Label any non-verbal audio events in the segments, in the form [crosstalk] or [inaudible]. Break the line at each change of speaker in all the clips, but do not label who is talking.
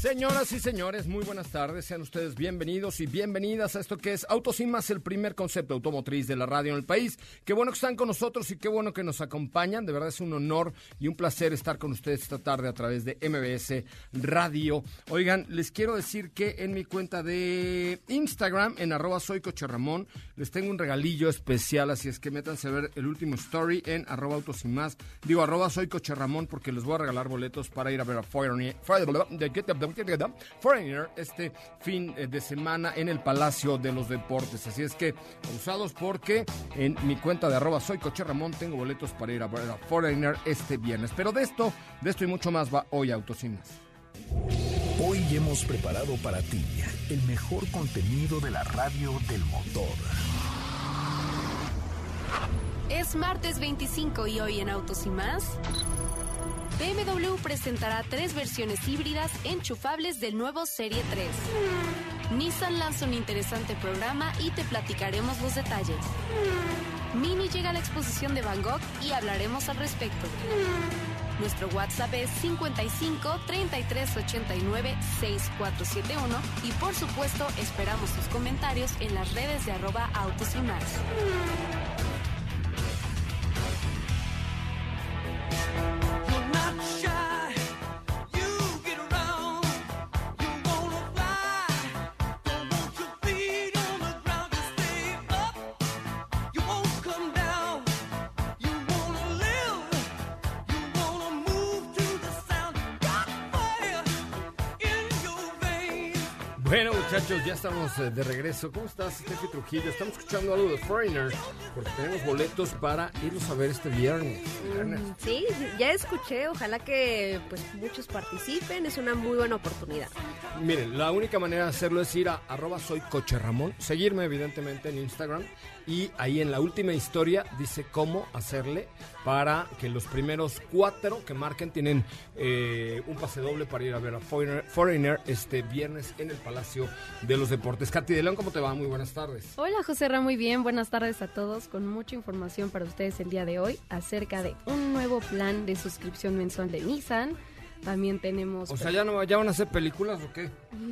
Señoras y señores, muy buenas tardes. Sean ustedes bienvenidos y bienvenidas a esto que es Autos y Más, el primer concepto automotriz de la radio en el país. Qué bueno que están con nosotros y qué bueno que nos acompañan. De verdad es un honor y un placer estar con ustedes esta tarde a través de MBS Radio. Oigan, les quiero decir que en mi cuenta de Instagram, en arroba soy Ramón, les tengo un regalillo especial, así es que métanse a ver el último story en arroba Autos y Más. Digo arroba soy porque les voy a regalar boletos para ir a ver a Foreigner. Foreigner este fin eh, de semana en el Palacio de los Deportes. Así es que, usados porque en mi cuenta de arroba soy Coche Ramón tengo boletos para ir a ver a Foreigner este viernes. Pero de esto, de esto y mucho más va hoy Autocinas.
Hoy hemos preparado para ti el mejor contenido de la radio del motor.
Es martes 25 y hoy en Autos y más. BMW presentará tres versiones híbridas enchufables del nuevo Serie 3. Nissan lanza un interesante programa y te platicaremos los detalles. Mini llega a la exposición de Van Gogh y hablaremos al respecto. Nuestro WhatsApp es 55 33 89 6471 y por supuesto esperamos tus comentarios en las redes de arroba autos y.
Bueno, muchachos, ya estamos eh, de regreso. ¿Cómo estás, Steffi Trujillo? Estamos escuchando algo de Foreigner porque tenemos boletos para irnos a ver este viernes. viernes.
Mm, Sí, ya escuché, ojalá que pues muchos participen, es una muy buena oportunidad.
Miren, la única manera de hacerlo es ir a arroba soy Ramón, seguirme evidentemente en Instagram y ahí en la última historia dice cómo hacerle para que los primeros cuatro que marquen tienen eh, un pase doble para ir a ver a Foreigner, Foreigner este viernes en el Palacio de los Deportes. Katy de León, ¿cómo te va? Muy buenas tardes.
Hola José Ra, muy bien, buenas tardes a todos, con mucha información para ustedes el día de hoy acerca de un nuevo plan de suscripción mensual de Nissan. También tenemos...
O sea, ¿ya, no, ya van a hacer películas o qué?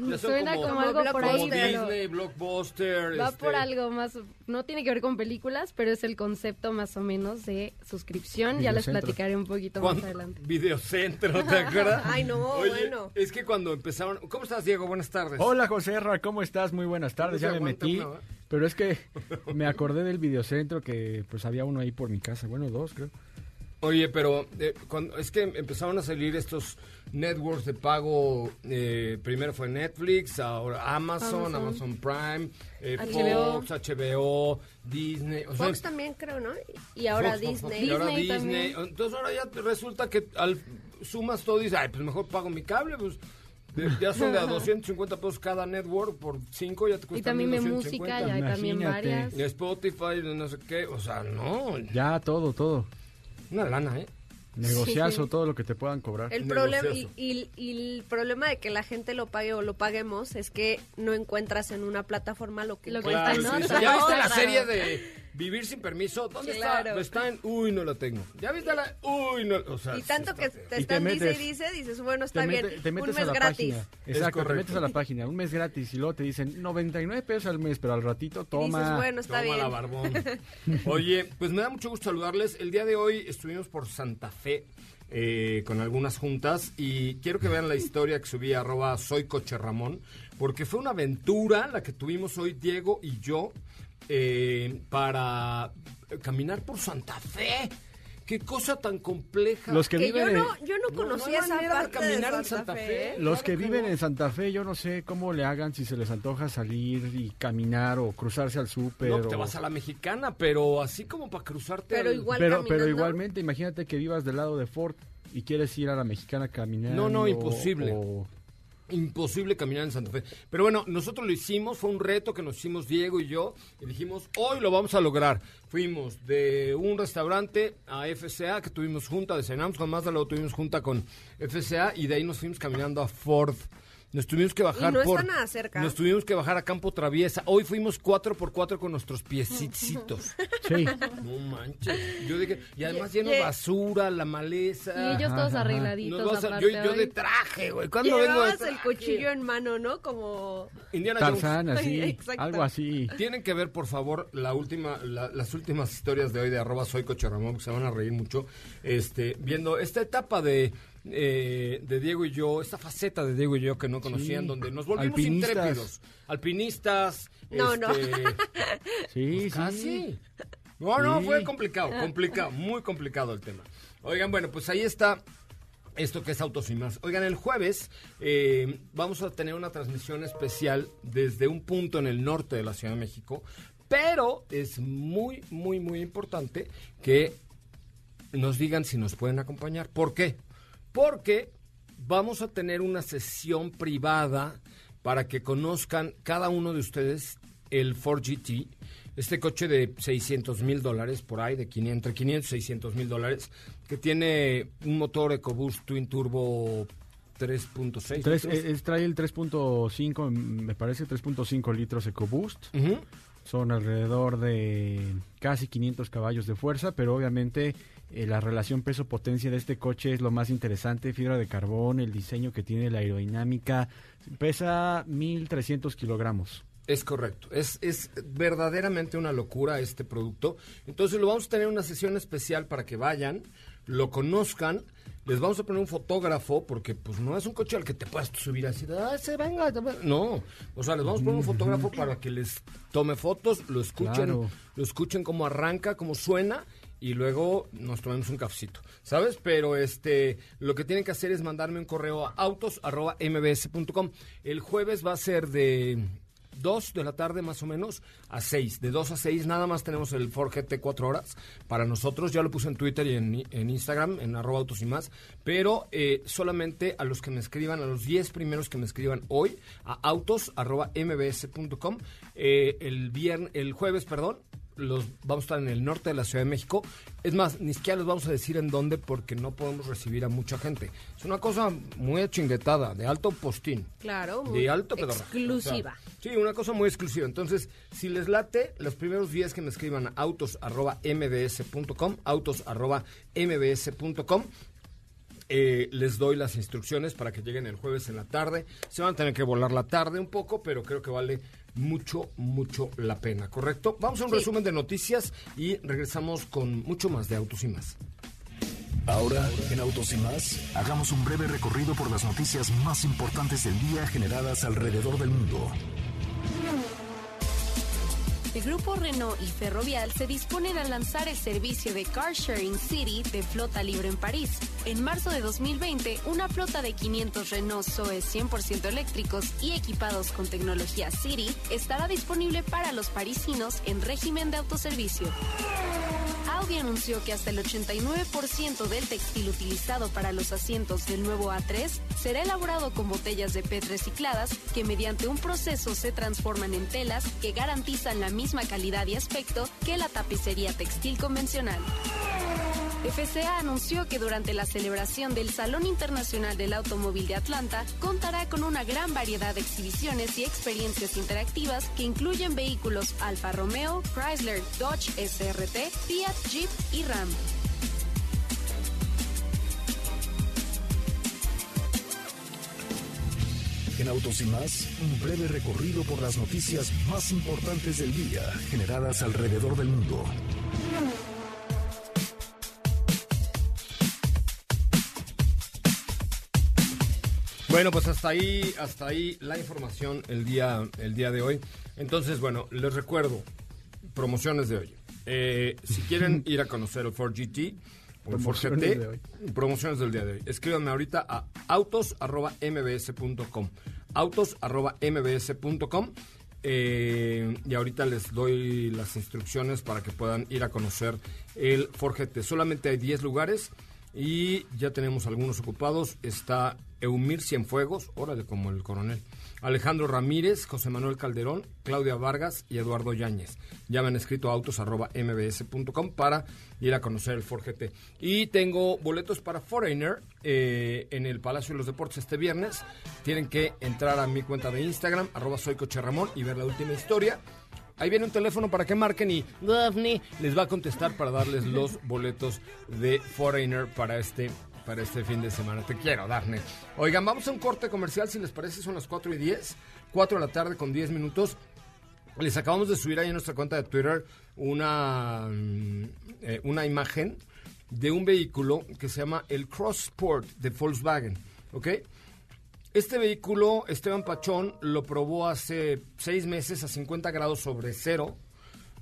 Ya son
Suena como, algo por ahí,
como
pero
Disney, Blockbuster.
va
este,
por algo más, no tiene que ver con películas, pero es el concepto más o menos de suscripción. Ya les platicaré un poquito más adelante.
Videocentro, ¿te acuerdas? [laughs]
Ay, no,
Oye,
bueno.
Es que cuando empezaron... ¿Cómo estás, Diego? Buenas tardes.
Hola José Ra, ¿cómo estás? Muy buenas tardes, ya me metí. Pero es que me acordé del videocentro que pues había uno ahí por mi casa, bueno, dos creo.
Oye, pero eh, cuando, es que empezaron a salir estos networks de pago. eh, primero fue Netflix, ahora Amazon, Amazon,
Amazon.
Prime, eh,
HBO.
Fox, HBO, Disney. O sea,
Fox también creo, ¿no? Y ahora
Fox, Fox,
Disney.
Fox, y ahora
Disney
Disney.
también.
Entonces ahora ya te resulta que al sumas todo y dices, ay, pues mejor pago mi cable, pues de- ya son de a [laughs] 250 pesos cada network por 5 ya te cuesta
Y también de
1250.
música, ya hay también varias.
Y Spotify, no sé qué, o sea, no,
Ya todo, todo.
Una lana, ¿eh?
Negociazo,
Sí.
todo lo que te puedan cobrar.
El problema y,
Negociazo.
y- y el problema de que la gente lo pague o lo paguemos es que no encuentras en una plataforma lo que
Lo que está otra.
¿Ya viste la serie de Vivir sin permiso? ¿Dónde
Claro.
está? Está en... Uy, no la tengo. ¿Ya viste la...? Uy, no... O sea,
Y
sí
tanto
está
que te
Y te
están dice y dice, dices, bueno,
te,
está
mete-
bien,
te metes
un mes
a la
gratis.
página. Exacto, te metes a la página, un mes gratis y luego te dicen 99 pesos al mes, pero al ratito
Y
toma.
dices, bueno, está
Toma
bien.
la barbón. [laughs] Oye, pues me da mucho gusto saludarles. El día de hoy estuvimos por Santa Fe eh, con algunas juntas y quiero que vean la historia que subí a arroba soy coche Ramón, porque fue una aventura la que tuvimos hoy Diego y yo eh, para caminar por Santa Fe. Qué cosa tan compleja.
Los que
Que
viven
yo
en-
no, yo no
No,
conocía
no
esa parte
caminar
de
en
Santa, Fe.
Fe.
¿eh?
Los
Claro
que
que
viven
no.
en Santa Fe, yo no sé cómo le hagan, si se les antoja salir y caminar o cruzarse al súper.
No, te vas a la mexicana, pero así como para cruzarte.
Pero
al-
igual
pero, igualmente, imagínate que vivas del lado de Fort y quieres ir a la mexicana caminando.
No, no, imposible.
o-
Imposible caminar en Santa Fe. Pero bueno, nosotros lo hicimos, fue un reto que nos hicimos Diego y yo, y dijimos, hoy lo vamos a lograr. Fuimos de un restaurante a FCA, que tuvimos junta, desayunamos con Mazda, luego tuvimos junta con FCA, y de ahí nos fuimos caminando a Ford. Nos tuvimos que bajar
Y no está
por...
nada cerca.
Nos tuvimos que bajar a Campo Traviesa. Hoy fuimos cuatro por cuatro con nuestros piecicitos. [laughs]
Sí.
No manches. Yo dije, y además lleno de basura, la maleza.
Y ellos todos
ajá.
arregladitos.
A-
aparte
yo, yo de traje, güey. ¿Cuándo vengo de
Llevabas el cuchillo en mano, ¿no? Como...
Indiana Jones.
Tarzán, así, [laughs]
Exacto.
algo así.
Tienen que ver, por favor, la última, la- las últimas historias de hoy de arroba soy Coche Ramón, que se van a reír mucho, este, viendo esta etapa de, eh, de Diego y yo, esta faceta de Diego y yo que no conocían,
Sí.
donde nos volvimos
Alpinistas.
intrépidos. Alpinistas.
No, no.
este, [laughs]
Sí,
pues
sí.
casi. No, no,
Sí.
fue complicado, complicado, muy complicado el tema. Oigan, bueno, pues ahí está esto que es Autos y Más. Oigan, el jueves eh, vamos a tener una transmisión especial desde un punto en el norte de la Ciudad de México, pero es muy, muy, muy importante que nos digan si nos pueden acompañar. ¿Por qué? Porque vamos a tener una sesión privada para que conozcan cada uno de ustedes el Ford GT, este coche de 600 mil dólares por ahí, de 500, entre 500 y 600 mil dólares, que tiene un motor EcoBoost Twin Turbo 3.6.
Tres-
litros.
es, trae el 3.5, me parece 3.5 litros EcoBoost. Son alrededor de casi 500 caballos de fuerza, pero obviamente eh, la relación peso-potencia de este coche es lo más interesante. Fibra de carbón, el diseño que tiene, la aerodinámica. Pesa 1.300 kilogramos.
Es correcto, es, es verdaderamente una locura este producto. Entonces lo vamos a tener una sesión especial para que vayan, lo conozcan, les vamos a poner un fotógrafo, porque pues no es un coche al que te puedas subir así, "Ay, se venga, te venga". no, o sea, les vamos a poner un fotógrafo para que les tome fotos, lo escuchen,
Claro.
lo escuchen cómo arranca, cómo suena y luego nos tomemos un cafecito, ¿sabes? Pero este, lo que tienen que hacer es mandarme un correo a autos@mbs.com. El jueves va a ser de 2 de la tarde más o menos a 6. De 2 a 6 nada más tenemos el Ford GT 4 horas para nosotros. Ya lo puse en Twitter y en, Instagram, en arroba autos y más. Pero eh, solamente a los que me escriban, a los 10 primeros que me escriban hoy, a autos. Eh, el, el jueves, perdón, los vamos a estar en el norte de la Ciudad de México. Es más, ni siquiera les vamos a decir en dónde porque no podemos recibir a mucha gente. Es una cosa muy achinguetada, de alto postín.
Claro, muy
De alto pedorraje.
exclusiva.
O sea, sí, una cosa muy exclusiva. Entonces, si les late, los primeros días que me escriban a autos.mbs.com, autos.mbs.com, eh, les doy las instrucciones para que lleguen el jueves en la tarde. Se van a tener que volar la tarde un poco, pero creo que vale mucho, mucho la pena, ¿correcto? Vamos a un
Sí.
resumen de noticias y regresamos con mucho más de Autos y más.
Ahora, en Autos y más, hagamos un breve recorrido por las noticias más importantes del día generadas alrededor del mundo.
El grupo Renault y Ferrovial se disponen a lanzar el servicio de Car Sharing City de flota libre en París. En marzo de 2020, una flota de 500 Renault Zoe 100% eléctricos y equipados con tecnología City estará disponible para los parisinos en régimen de autoservicio. Audi anunció que hasta el 89% del textil utilizado para los asientos del nuevo A3 será elaborado con botellas de PET recicladas que mediante un proceso se transforman en telas que garantizan la misma calidad y aspecto que la tapicería textil convencional. FCA anunció que durante la celebración del Salón Internacional del Automóvil de Atlanta contará con una gran variedad de exhibiciones y experiencias interactivas que incluyen vehículos Alfa Romeo, Chrysler, Dodge SRT, Fiat, Jeep y Ram.
En Autos y más, un breve recorrido por las noticias más importantes del día generadas alrededor del mundo.
Bueno, pues hasta ahí, hasta ahí la información el día, el día de hoy. Entonces, bueno, les recuerdo, promociones de hoy. Eh, si quieren [laughs] ir a conocer el Ford GT
Promociones
GT,
de hoy.
promociones del día de hoy. Escríbanme ahorita a autos.mbs.com. Autos.mbs.com. Eh, y ahorita les doy las instrucciones para que puedan ir a conocer el Ford GT. Solamente hay 10 lugares y ya tenemos algunos ocupados. Está Eumir Cienfuegos, órale como el coronel. Alejandro Ramírez, José Manuel Calderón, Claudia Vargas y Eduardo Yáñez. Ya me han escrito a autos.mbs.com para ir a conocer el Ford. Y tengo boletos para Foreigner eh, en el Palacio de los Deportes este viernes. Tienen que entrar a mi cuenta de Instagram, arroba soy Coche Ramón, y ver la última historia. Ahí viene un teléfono para que marquen y Daphne les va a contestar para darles los boletos de Foreigner para este para este fin de semana. Te quiero, Daphne. Oigan, vamos a un corte comercial, si les parece, son las 4 y 10. 4 de la tarde con 10 minutos. Les acabamos de subir ahí en nuestra cuenta de Twitter una, mm, eh, una imagen de un vehículo que se llama el Cross Sport de Volkswagen. ¿Ok? Este vehículo, Esteban Pachón lo probó hace seis meses a 50 grados sobre cero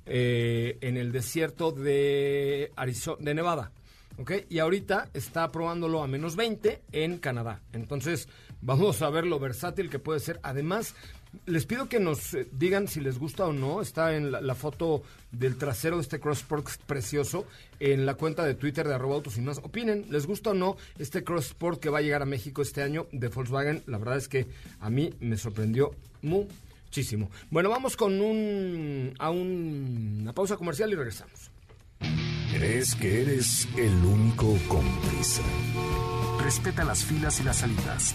eh, en el desierto de, Arizo- de Nevada. ¿ok? Y ahorita está probándolo a menos 20 en Canadá. Entonces, vamos a ver lo versátil que puede ser. Además, les pido que nos eh, digan si les gusta o no. Está en la, foto del trasero de este Crossport precioso en la cuenta de Twitter de arroba autos y más. Opinen, ¿les gusta o no este Crossport que va a llegar a México este año de Volkswagen? La verdad es que a mí me sorprendió muchísimo. Bueno, vamos con un, a un- una pausa comercial y regresamos.
¿Crees que eres el único prisa? Respeta las filas y las salidas.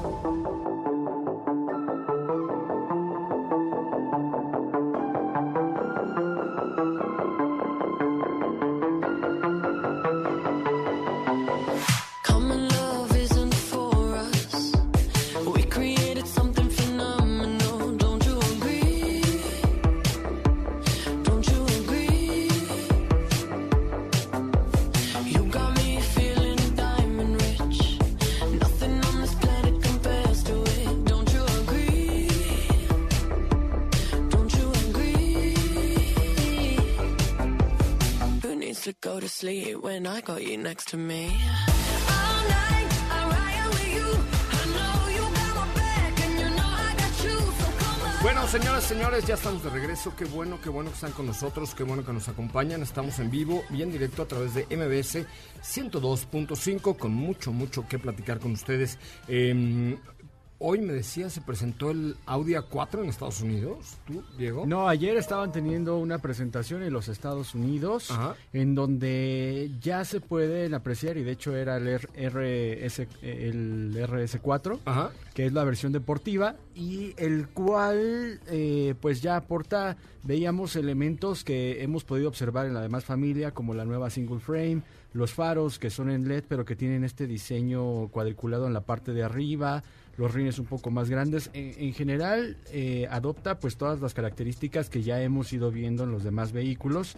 Señoras, señores, ya estamos de regreso. Qué bueno, qué bueno que están con nosotros, qué bueno que nos acompañan. Estamos en vivo y en directo a través de MBS 102.5 con mucho, mucho que platicar con ustedes. Eh, hoy me decía, se presentó el Audi A4 en Estados Unidos. ¿Tú, Diego?
No, ayer estaban teniendo una presentación en los Estados Unidos
Ajá.
en donde ya se pueden apreciar y de hecho era el RS, el RS4
Ajá.
que es la versión deportiva y el cual eh, pues ya aporta veíamos elementos que hemos podido observar en la demás familia como la nueva single frame los faros que son en LED pero que tienen este diseño cuadriculado en la parte de arriba los rines un poco más grandes en, en general eh, adopta pues todas las características que ya hemos ido viendo en los demás vehículos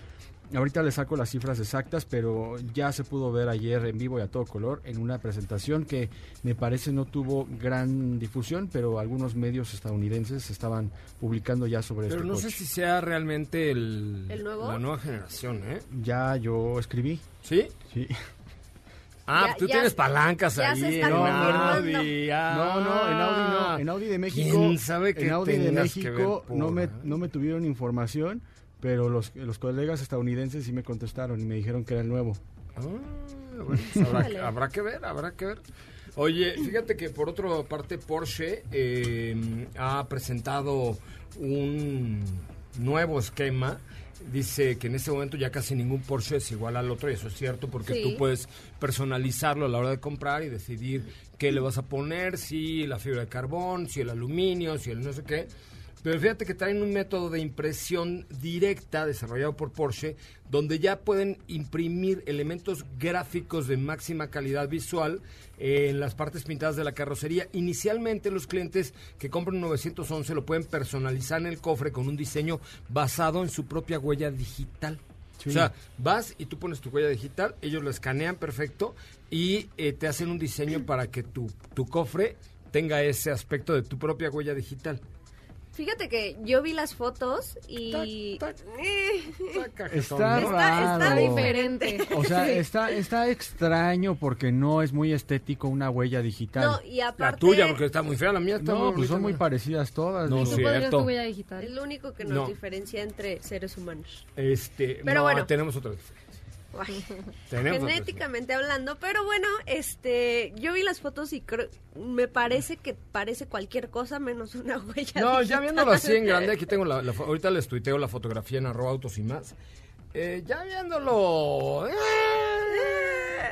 Ahorita le saco las cifras exactas, pero ya se pudo ver ayer en vivo y a todo color en una presentación que me parece no tuvo gran difusión, pero algunos medios estadounidenses estaban publicando ya sobre
Pero
este
no
coche.
sé si sea realmente el,
¿El nuevo?
la nueva generación, ¿eh?
Ya yo escribí,
¿Sí?
sí.
Ah,
Ya-
tú
ya-
tienes palancas
ya
ahí
se
en. Audi. ah.
No, no, en Audi no. En Audi de México.
¿Quién sabe que
en Audi de México
por
no me, no me tuvieron información, pero los, los colegas estadounidenses sí me contestaron y me dijeron que era el nuevo.
Ah, bueno, pues habrá que ver, habrá que ver. Oye, fíjate que por otra parte Porsche eh, ha presentado un nuevo esquema. Dice que en este momento ya casi ningún Porsche es igual al otro y eso es cierto porque
Sí.
tú puedes personalizarlo a la hora de comprar y decidir qué le vas a poner, si la fibra de carbón, si el aluminio, si el no sé qué. Pero fíjate que traen un método de impresión directa desarrollado por Porsche, donde ya pueden imprimir elementos gráficos de máxima calidad visual en las partes pintadas de la carrocería. Inicialmente los clientes que compran un 911 lo pueden personalizar en el cofre con un diseño basado en su propia huella digital.
Sí.
O sea, vas y tú pones tu huella digital, ellos lo escanean perfecto y eh, te hacen un diseño para que tu, tu cofre tenga ese aspecto de tu propia huella digital.
Fíjate que yo vi las fotos y...
Tac, tac.
Eh,
Está
Está- está
raro.
diferente.
O sea,
Sí.
está, está extraño porque no es muy estético una huella digital.
No, y aparte...
La tuya, porque está muy fea, la mía está
No,
muy
pues son muy parecidas todas.
No.
¿Tú
cierto.
tu huella
Es
digital?
lo único que nos
No.
diferencia entre seres humanos.
Este,
Pero
no,
bueno.
tenemos otra diferencia. [laughs]
Genéticamente hablando, pero bueno, este, yo vi las fotos y creo, me parece que parece cualquier cosa menos una [laughs] huella.
No, ya viéndolo así en grande, aquí tengo la, ahorita les tuiteo la fotografía en arroba autos y más. Eh, ya viéndolo... eh,
Eh,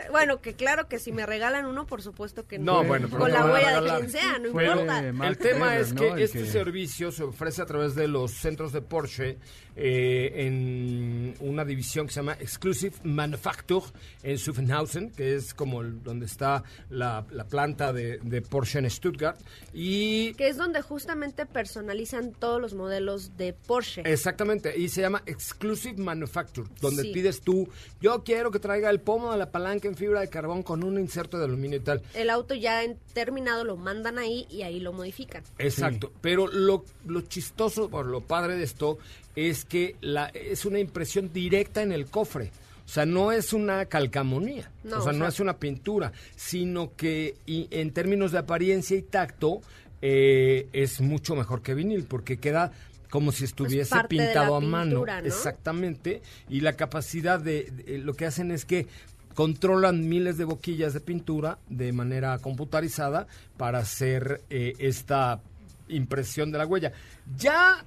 Bueno, que claro que si me regalan uno, por supuesto que no.
No, bueno, pero
Con
me
la huella de quien sea, no
Fue
importa.
el tema es
¿no?
que este
que-
servicio se ofrece a través de los centros de Porsche eh, en una división que se llama Exclusive Manufacture en Zuffenhausen, que es como el- donde está la, la planta de, de Porsche en Stuttgart. Y
Que es donde justamente personalizan todos los modelos de Porsche.
Exactamente, y se llama Exclusive Manufacture, donde
Sí.
pides tú, yo quiero que traiga el pomo de la palanca en fibra de carbón con un inserto de aluminio y tal.
El auto ya en- terminado lo mandan ahí y ahí lo modifican.
Exacto, pero lo, lo chistoso, o lo padre de esto, es que la, es una impresión directa en el cofre. O sea, no es una calcamonía,
No,
o sea,
o
no
sea-
es una pintura, sino que y en términos de apariencia y tacto eh, es mucho mejor que vinil, porque queda como si estuviese
de la
pintado a mano. Exactamente, y la capacidad de, de- lo que hacen es que controlan miles de boquillas de pintura de manera computarizada para hacer eh, esta impresión de la huella. Ya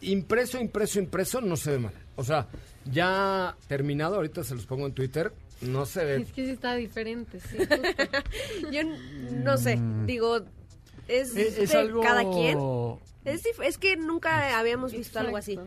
impreso, impreso, impreso, no se ve mal. O sea, ya terminado, ahorita se los pongo en Twitter, no se ve.
Es que sí está diferente, sí. [laughs]
Yo no sé, digo, es,
Es, es
de
algo...
cada quien. Es, es que nunca habíamos visto algo así.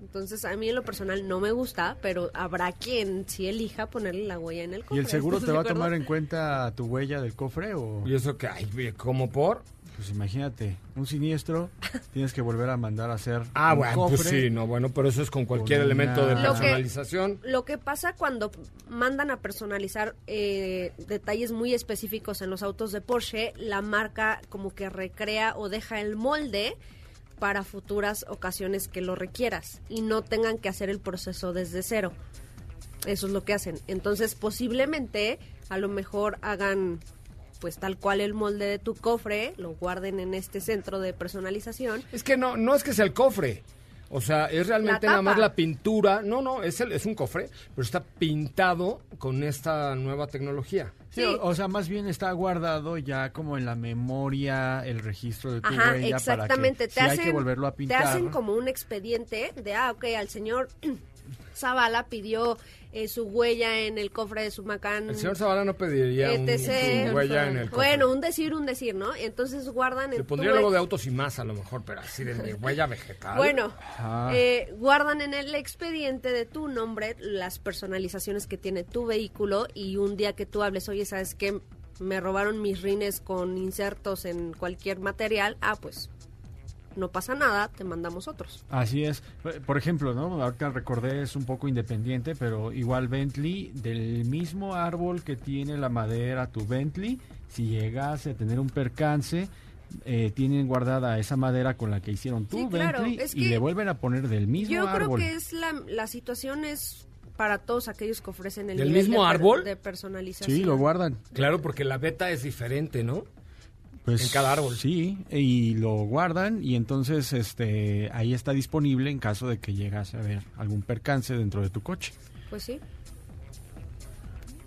Entonces, a mí en lo personal no me gusta, pero habrá quien sí elija ponerle la huella en el cofre.
¿Y el seguro
¿Estás
te va a tomar en cuenta tu huella del cofre o...?
Y eso que, ay, como por.
Pues imagínate, un siniestro, [laughs] tienes que volver a mandar a hacer
Ah,
un
bueno,
cofre.
pues sí, no, bueno, pero eso es con cualquier
Con
elemento de
una-
Lo que-
personalización.
Lo que pasa cuando mandan a personalizar eh, detalles muy específicos en los autos de Porsche, la marca como que recrea o deja el molde para futuras ocasiones que lo requieras y no tengan que hacer el proceso desde cero. Eso es lo que hacen. Entonces, posiblemente, a lo mejor hagan pues tal cual el molde de tu cofre, lo guarden en este centro de personalización
Es que no, no es que sea el cofre. O sea, es realmente nada más la pintura. No, no, es, el, es un cofre, pero está pintado con esta nueva tecnología.
Sí,
Sí.
O, o sea, más bien está guardado ya como en la memoria el registro de tu
Ajá,
huella
exactamente.
para que
te
si
hacen,
hay que volverlo a
Te
pintar.
hacen como un expediente de, ah, ok, al señor [clears throat] Zavala pidió eh, su huella en el cofre de su Macán.
El señor Zavala no pediría un,
etc.
su huella en el cofre.
Bueno, un decir, un decir, ¿no? Entonces guardan en
pondría luego de autos y más a lo mejor, pero así de huella vegetal.
Bueno, eh, guardan en el expediente de tu nombre las personalizaciones que tiene tu vehículo y un día que tú hables, oye, ¿sabes qué? Me robaron mis rines con insertos en cualquier material. Ah, pues no pasa nada, te mandamos otros.
Así es. Por ejemplo, ¿no? Ahorita recordé, es un poco independiente, pero igual Bentley, del mismo árbol que tiene la madera tu Bentley, si llegase a tener un percance, eh, tienen guardada esa madera con la que hicieron tu
Sí, claro,
Bentley
es
y le vuelven a poner del mismo
Yo creo
árbol.
que es la, la situación es para todos aquellos que ofrecen el
¿Del
nivel
mismo
de
árbol?
de personalización.
Sí, lo guardan.
Claro, porque la beta es diferente, ¿no?
Pues,
En cada árbol.
Sí, y lo guardan y entonces este ahí está disponible en caso de que llegas a ver algún percance dentro de tu coche.
Pues sí.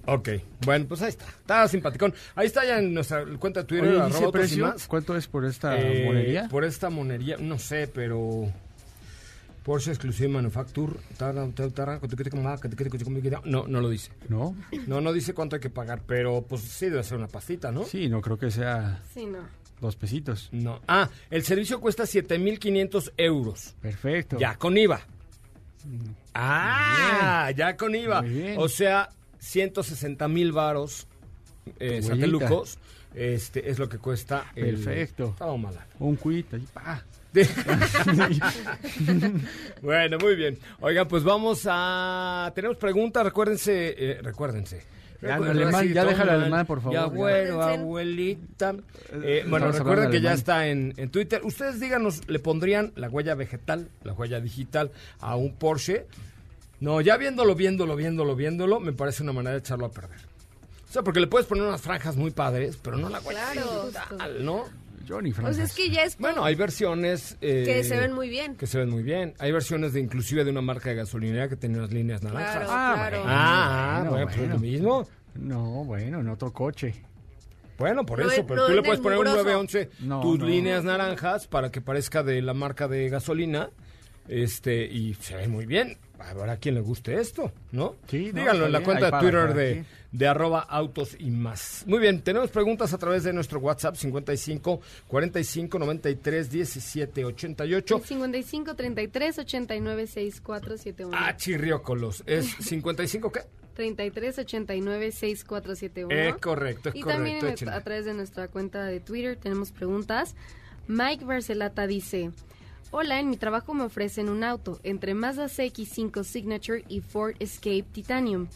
Ok, bueno, pues ahí está. Está simpaticón. Ahí está ya en nuestra cuenta de Twitter.
Oye,
arroba
¿dice
autos y
precio?
más.
¿Cuánto es por esta
Eh,
monería?
Por esta monería, no sé, pero... Porsche Exclusive Manufacture. No, no lo dice.
¿No?
No, no dice cuánto hay que pagar, pero pues sí debe ser una pastita, ¿no?
Sí, no creo que sea
Sí, no.
dos pesitos.
No. Ah, el servicio cuesta 7.500 euros.
Perfecto.
Ya con IVA. Ah, ya con IVA.
Muy bien.
O sea, 160 mil varos eh, satelucos. Este es lo que cuesta. el-
Perfecto.
Tómala.
Un cuit, ahí, pa. [laughs]
bueno, muy bien. Oigan, pues vamos a. Tenemos preguntas, recuérdense. eh, recuérdense.
Ya,
Recuerden,
alemán,
sí,
ya déjale
toman.
alemán, por favor.
Ya, bueno,
Acuérdense.
abuelita.
Eh,
Eh, bueno, recuerden que ya está en, en Twitter. Ustedes díganos, ¿le pondrían la huella vegetal, la huella digital a un Porsche? No, ya viéndolo, viéndolo, viéndolo, viéndolo, me parece una manera de echarlo a perder. O sea, porque le puedes poner unas franjas muy padres, pero no la huella
Claro.
digital, ¿no?
Yo ni
O
franjas.
sea, es que ya es
Bueno, hay versiones... eh,
que se ven muy bien.
que se ven muy bien. Hay versiones de inclusive de una marca de gasolinera que tiene unas líneas naranjas.
Claro,
Ah,
claro.
bueno.
Ah,
Bueno,
bueno, pues es lo mismo.
No, bueno, en otro coche.
Bueno, por
No
eso, pero
no
tú le puedes poner un
mugroso.
911
No,
tus
no.
líneas naranjas para que parezca de la marca de gasolina. Este, y se ve muy bien. Habrá quien le guste esto, ¿no?
Sí,
Díganlo en la cuenta de
para
Twitter de, de arroba autos y más. Muy bien, tenemos preguntas a través de nuestro WhatsApp 55 45 93 17 88.
55 33 89 64 71.
Ah, chirriócolos. ¿Es 55 qué?
33 89 64 71.
Eh, correcto, es
Y
correcto.
también en-
échenle.
a través de nuestra cuenta de Twitter tenemos preguntas. Mike Barcelata dice: Hola, en mi trabajo me ofrecen un auto entre Mazda CX5 Signature y Ford Escape Titanium.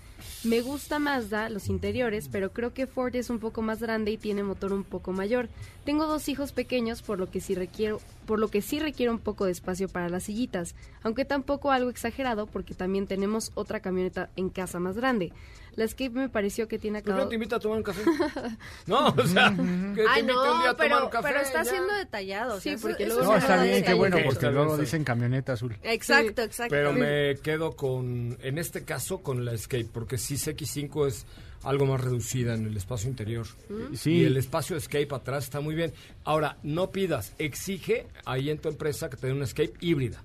Me gusta Mazda, los interiores, pero creo que Ford es un poco más grande y tiene motor un poco mayor. Tengo dos hijos pequeños, por lo que sí requiero, por lo que sí requiero un poco de espacio para las sillitas, aunque tampoco algo exagerado porque también tenemos otra camioneta en casa más grande. La Escape me pareció que tiene
¿Por qué no
acabado...
te invita a tomar un café? [laughs] no, o sea, que te
Ay,
invite un día
no,
a tomar
pero,
un café.
pero está
ya.
siendo detallado. o
Sí,
sea, eso-
porque
eso
luego
No, está bien, qué bueno, porque luego dicen camioneta azul.
Exacto, exacto.
Pero me quedo con, en este caso, con la Escape, porque sí CX5 es algo más reducida en el espacio interior.
Sí.
Y el espacio Escape atrás está muy bien. Ahora, no pidas, exige ahí en tu empresa que te den una Escape híbrida.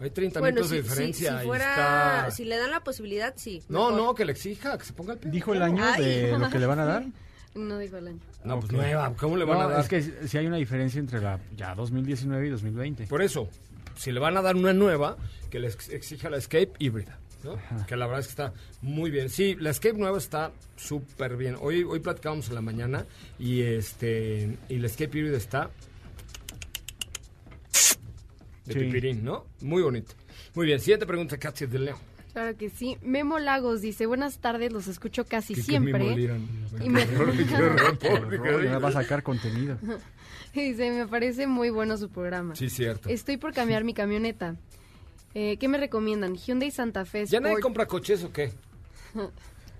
Hay 30
Bueno,
minutos
si,
de diferencia.
si
y
fuera,
está-
si le dan la posibilidad, sí.
No,
mejor.
no, que le exija, que se ponga el pie.
¿Dijo el año
Ay.
de lo que le van a dar? [laughs]
No digo el año.
No, pues nueva, ¿cómo le van
No,
a dar?
es que si hay una diferencia entre la ya 2019 y 2020.
Por eso, si le van a dar una nueva, que le ex- exija la Escape híbrida. ¿No? Que la verdad es que está muy bien. Sí, la Escape nueva está súper bien. Hoy, hoy platicábamos en la mañana y este y la Escape híbrida está de
Sí.
pipirín, ¿no? Muy bonito. Muy bien, siguiente pregunta, Katia de León.
Claro que sí. Memo Lagos dice, buenas tardes, los escucho casi
Que- que
siempre.
me. [laughs] [laughs]
Y me-
va a sacar contenido. [laughs]
Dice, me parece muy bueno su programa.
Sí, cierto.
Estoy por cambiar mi camioneta. Eh, ¿Qué me recomiendan? Hyundai Santa Fe
¿Ya nadie compra coches o qué? [laughs]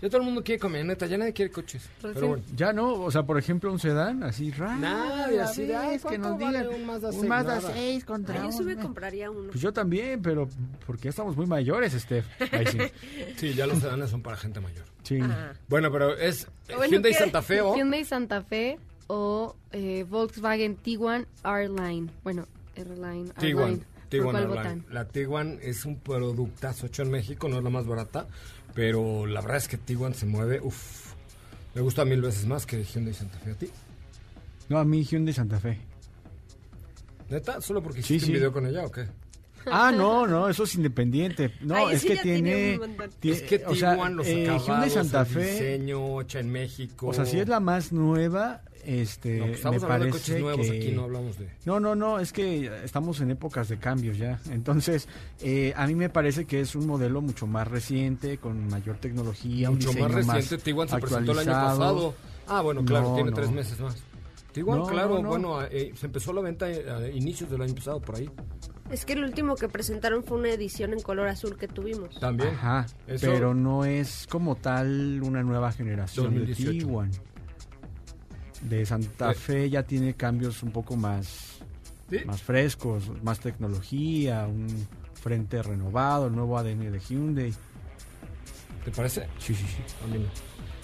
Ya todo el mundo quiere camioneta, ya nadie quiere coches.
Recién-
Pero bueno.
Ya no, o sea, por ejemplo, un sedán así raro.
Nadie, así ay,
que
¿cuánto
nos
vale
digan
un Mazda
un
seis?
Mazda
Nada.
6 contra
Ay, yo sí me
un-
compraría uno.
Pues yo también, pero porque ya estamos muy mayores, Steph. Ahí sí. [laughs]
Sí, ya los sedanes son para gente mayor.
Sí.
Ajá.
Bueno, pero es
Bueno,
Hyundai
¿qué?
Santa Fe o
Hyundai Santa Fe o eh, Volkswagen Tiguan R-Line. Bueno, R-Line.
Tiguan.
R-Line. ¿Por
Tiguan
cuál
Airline.
votan?
La Tiguan es un productazo hecho en México, no es la más barata, pero la verdad es que Tiguan se mueve, uff. Me gusta mil veces más que Hyundai Santa Fe a ti.
No, a mí Hyundai Santa Fe.
¿Neta? ¿Solo porque hiciste
sí.
un video con ella o qué?
Ah, no, no, eso es independiente. No,
Ay,
es que
tiene
tiene...
es que
o sea,
los
eh,
acabados,
Hyundai Santa
el
Fe...
diseño hecha en México.
O sea, si es la más nueva, este,
No, pues
me
estamos hablando de
parece
coches nuevos
que...
aquí, no hablamos de...
No, no, no, es que estamos en épocas de cambios ya. Entonces, eh, a mí me parece que es un modelo mucho más reciente, con mayor tecnología, un
Mucho más
diseño
reciente, Tiguan se presentó el año pasado. Ah, bueno, claro,
No,
tiene
no.
tres meses más. Tiguan,
No,
claro,
no, no.
bueno, eh, se empezó la venta eh, a inicios del año pasado, por ahí.
Es que el último que presentaron fue una edición en color azul que tuvimos.
También.
Ajá,
Eso-
pero no es como tal una nueva generación
2018.
de Tiguan. De Santa
Eh.
Fe ya tiene cambios un poco más,
¿Sí?
más frescos, más tecnología, un frente renovado, el nuevo ADN de Hyundai.
¿Te parece?
Sí, sí, sí.
A mí no.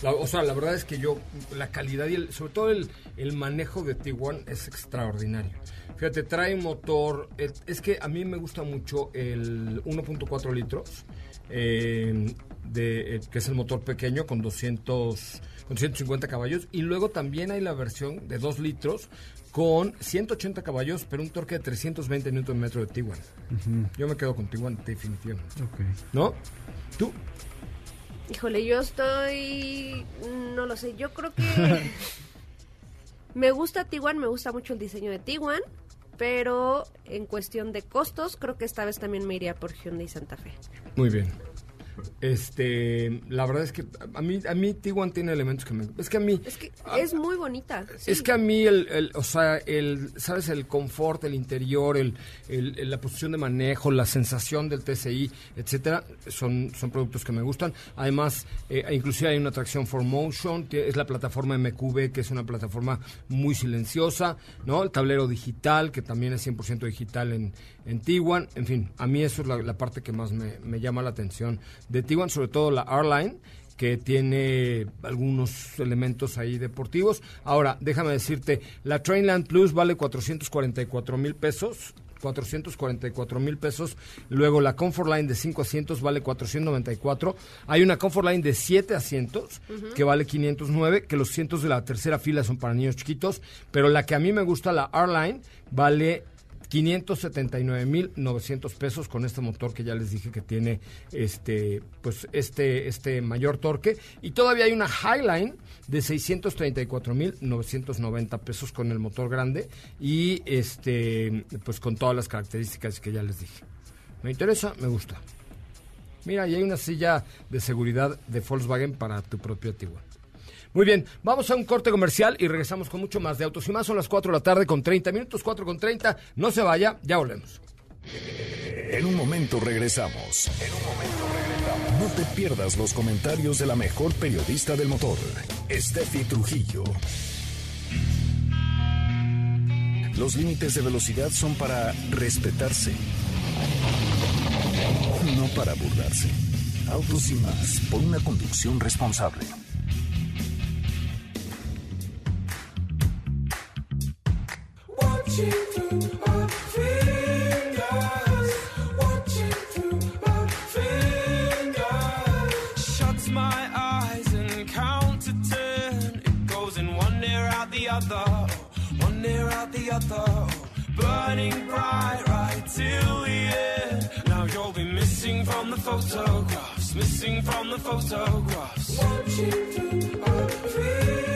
La- o sea, la verdad es que yo, la calidad y el, sobre todo el, el manejo de Tiguan es extraordinario. Fíjate, trae motor, eh, es que a mí me gusta mucho el 1.4 litros, eh, de, que es el motor pequeño con 200, con 150 caballos, y luego también hay la versión de 2 litros con 180 caballos, pero un torque de 320 Nm de Tiguan. Yo me quedo con Tiguan definitivamente. ¿No? ¿Tú?
Híjole, yo estoy... No lo sé, yo creo que... [laughs] me gusta Tiguan, me gusta mucho el diseño de Tiguan, pero en cuestión de costos, creo que esta vez también me iría por Hyundai Santa Fe.
Muy bien. Este, la verdad es que a mí, a mí Tiguan tiene elementos que me... Es que a mí...
Es que es muy bonita. sí.
Es que a mí, el, el- o sea, el, ¿sabes? El confort, el interior, el, la posición de manejo, la sensación del TCI, etcétera, son, son productos que me gustan. Además, eh, inclusive hay una tracción 4Motion, tie- es la plataforma MQB, que es una plataforma muy silenciosa, ¿no? El tablero digital, que también es 100% digital en, en Tiguan. En fin, a mí eso es la, la parte que más me, me llama la atención de Tiguan, sobre todo la R-Line que tiene algunos elementos ahí deportivos. Ahora, déjame decirte, la Trainland Plus vale 444 mil pesos. 444 mil pesos. Luego la Comfort Line de 5 asientos vale 494. Hay una Comfort Line de 7 asientos que vale 509, que los asientos de la tercera fila son para niños chiquitos. Pero la que a mí me gusta, la R-Line, vale 579.900 pesos con este motor que ya les dije que tiene este pues este este mayor torque y todavía hay una Highline de 634.990 pesos con el motor grande y este pues con todas las características que ya les dije. Me interesa, me gusta. Mira, y hay una silla de seguridad de Volkswagen para tu propio Tiguan. Muy bien, vamos a un corte comercial y regresamos con mucho más de Autos y Más. Son las 4 de la tarde con 30 minutos, 4 con 30. No se vaya, ya volvemos.
En un momento regresamos. En un momento regresamos. No te pierdas los comentarios de la mejor periodista del motor, Steffi Trujillo. Los límites de velocidad son para respetarse, no para burlarse. Autos y más, por una conducción responsable.
Photographs, missing from the photographs. Watching through our fingers.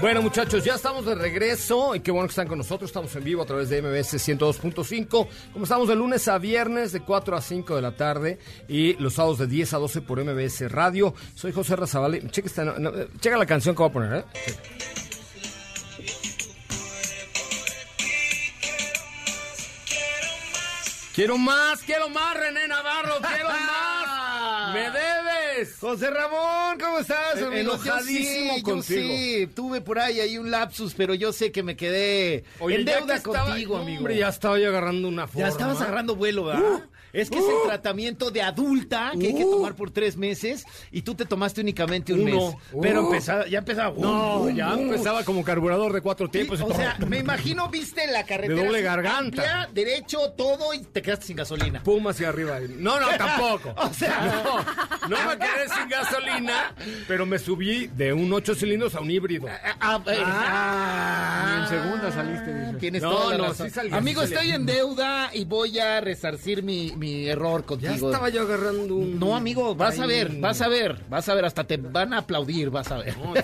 Bueno, muchachos, ya estamos de regreso y qué bueno que están con nosotros. Estamos en vivo a través de MBS 102.5. Como estamos de lunes a viernes de 4 a 5 de la tarde y los sábados de 10 a 12 por MBS Radio. Soy José Razabale. Checa, esta, no, no, checa la canción que voy a poner, ¿eh? Checa. Quiero más, quiero más, René Navarro, quiero [laughs] más. Me
José Ramón, ¿cómo estás,
Eh,
amigo?
enojadísimo
yo sí, yo
contigo.
sí, tuve por ahí, ahí un lapsus, pero yo sé que me quedé en
ya
deuda
estaba-
contigo, amigo.
Hombre, ya estaba yo agarrando una forma.
Ya estabas agarrando vuelo, ¿verdad? Es que es el tratamiento de adulta que hay que
Uh.
tomar por tres meses y tú te tomaste únicamente un
Uno.
mes. Pero
Uh.
empezaba, ya empezaba.
No,
uh,
ya empezaba como carburador de cuatro tiempos.
o sea, me imagino, viste la carretera.
De doble
así,
garganta.
amplia, derecho, todo y te quedaste sin gasolina.
Pum hacia arriba. No, no, [laughs] tampoco.
O sea-
no, no me quedé sin gasolina, pero me subí de un 8 cilindros a un híbrido.
Ah, eh,
Ni en
ah,
segunda saliste, dice.
Tienes
No,
toda la
no,
razón.
sí salí,
Amigo,
salí.
estoy en deuda y voy a resarcir mi, mi error
Ya
contigo.
estaba yo agarrando un...
No, amigo, vas a ver, vas a ver, vas a ver, hasta te van a aplaudir, vas a ver.
No,